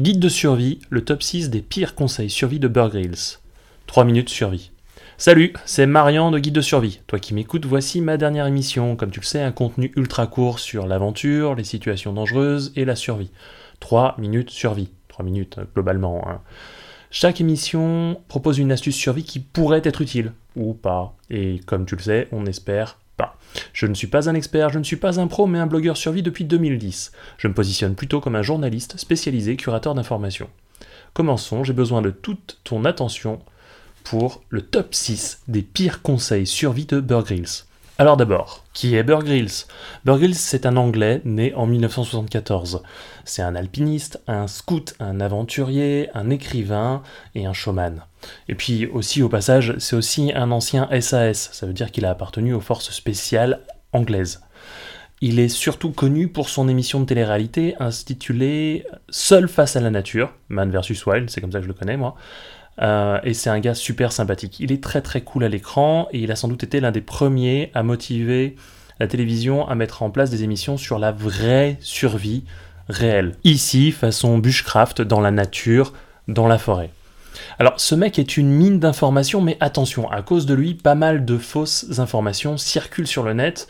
Guide de survie, le top 6 des pires conseils survie de Bear Grylls. 3 minutes survie. Salut, c'est Marian de Guide de survie. Toi qui m'écoutes, voici ma dernière émission. Comme tu le sais, un contenu ultra court sur l'aventure, les situations dangereuses et la survie. 3 minutes survie. 3 minutes euh, globalement. hein. Chaque émission propose une astuce survie qui pourrait être utile, ou pas. Et comme tu le sais, on espère Je ne suis pas un expert, je ne suis pas un pro, mais un blogueur survie depuis 2010. Je me positionne plutôt comme un journaliste spécialisé curateur d'informations. Commençons, j'ai besoin de toute ton attention pour le top 6 des pires conseils survie de Bear Grylls. Alors d'abord, qui est Bear Grylls, c'est un Anglais né en 1974. C'est un alpiniste, un scout, un aventurier, un écrivain et un showman. Et puis aussi au passage, c'est aussi un ancien SAS, ça veut dire qu'il a appartenu aux forces spéciales anglaises. Il est surtout connu pour son émission de télé-réalité intitulée Seul face à la nature, Man vs Wild, c'est comme ça que je le connais moi. Euh, et c'est un gars super sympathique. Il est très très cool à l'écran et il a sans doute été l'un des premiers à motiver la télévision à mettre en place des émissions sur la vraie survie réelle. Ici, façon bushcraft, dans la nature, dans la forêt. Alors, ce mec est une mine d'informations, mais attention, à cause de lui, pas mal de fausses informations circulent sur le net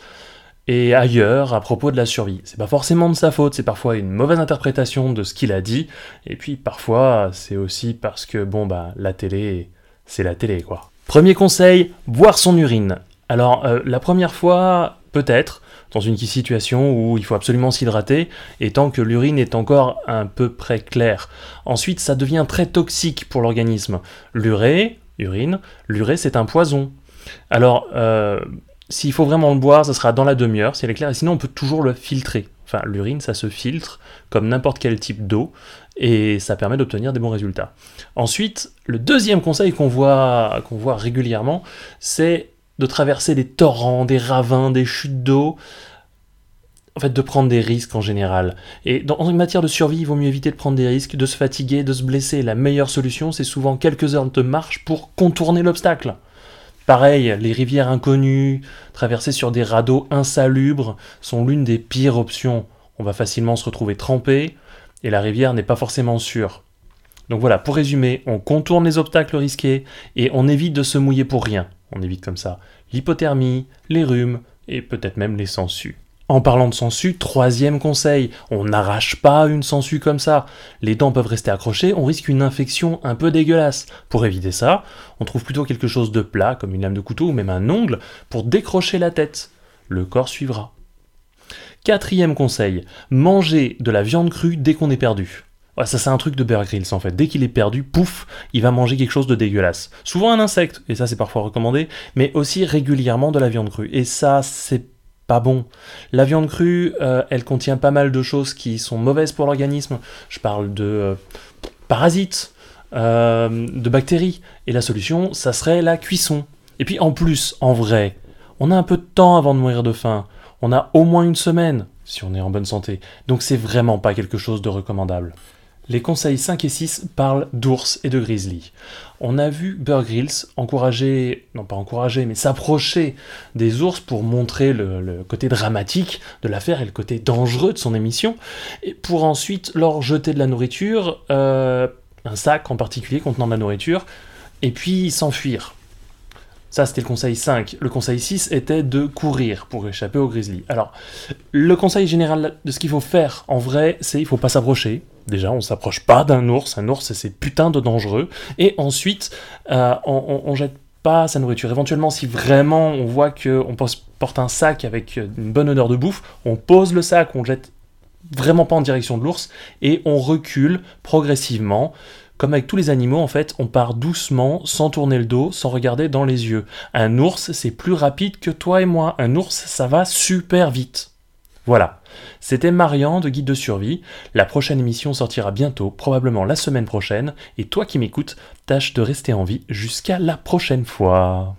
et ailleurs à propos de la survie. C'est pas forcément de sa faute, c'est parfois une mauvaise interprétation de ce qu'il a dit, et puis parfois c'est aussi parce que bon bah la télé, c'est la télé quoi. Premier conseil, boire son urine. Alors euh, la première fois, peut-être, dans une situation où il faut absolument s'hydrater, et tant que l'urine est encore un peu près claire. Ensuite, ça devient très toxique pour l'organisme. L'urée, urine, l'urée c'est un poison. Alors, euh, s'il faut vraiment le boire, ça sera dans la demi-heure, si elle est claire, et sinon on peut toujours le filtrer. Enfin, l'urine, ça se filtre comme n'importe quel type d'eau, et ça permet d'obtenir des bons résultats. Ensuite, le deuxième conseil qu'on voit, régulièrement, c'est de traverser des torrents, des ravins, des chutes d'eau, en fait, de prendre des risques en général. Et en matière de survie, il vaut mieux éviter de prendre des risques, de se fatiguer, de se blesser. La meilleure solution, c'est souvent quelques heures de marche pour contourner l'obstacle. Pareil, les rivières inconnues, traversées sur des radeaux insalubres, sont l'une des pires options. On va facilement se retrouver trempé, et la rivière n'est pas forcément sûre. Donc voilà, pour résumer, on contourne les obstacles risqués, et on évite de se mouiller pour rien. On évite comme ça l'hypothermie, les rhumes, et peut-être même les sangsues. En parlant de sangsues, troisième conseil, on n'arrache pas une sangsue comme ça. Les dents peuvent rester accrochées, on risque une infection un peu dégueulasse. Pour éviter ça, on trouve plutôt quelque chose de plat, comme une lame de couteau ou même un ongle, pour décrocher la tête. Le corps suivra. Quatrième conseil, manger de la viande crue dès qu'on est perdu. Ça c'est un truc de Bear Grylls en fait. Dès qu'il est perdu, pouf, il va manger quelque chose de dégueulasse. Souvent un insecte, et ça c'est parfois recommandé, mais aussi régulièrement de la viande crue. Et ça c'est pas bon. La viande crue, euh, elle contient pas mal de choses qui sont mauvaises pour l'organisme. Je parle de euh, parasites, euh, de bactéries. Et la solution, ça serait la cuisson. Et puis en plus, en vrai, on a un peu de temps avant de mourir de faim. On a au moins une semaine, si on est en bonne santé. Donc c'est vraiment pas quelque chose de recommandable. Les conseils 5 et 6 parlent d'ours et de grizzly. On a vu Bear Grylls encourager, non pas encourager, mais s'approcher des ours pour montrer le, côté dramatique de l'affaire et le côté dangereux de son émission, et pour ensuite leur jeter de la nourriture, euh, un sac en particulier contenant de la nourriture, et puis s'enfuir. Ça, c'était le conseil 5. Le conseil 6 était de courir pour échapper au grizzly. Alors, le conseil général de ce qu'il faut faire en vrai, c'est il faut pas s'approcher. Déjà, on s'approche pas d'un ours. Un ours, c'est putain de dangereux. Et ensuite, euh, on, on, jette pas sa nourriture. Éventuellement, si vraiment on voit qu'on porte un sac avec une bonne odeur de bouffe, on pose le sac, on le jette vraiment pas en direction de l'ours et on recule progressivement. Comme avec tous les animaux, en fait, on part doucement, sans tourner le dos, sans regarder dans les yeux. Un ours, c'est plus rapide que toi et moi. Un ours, ça va super vite. Voilà. C'était Marian de Guide de survie. La prochaine émission sortira bientôt, probablement la semaine prochaine. Et toi qui m'écoutes, tâche de rester en vie jusqu'à la prochaine fois.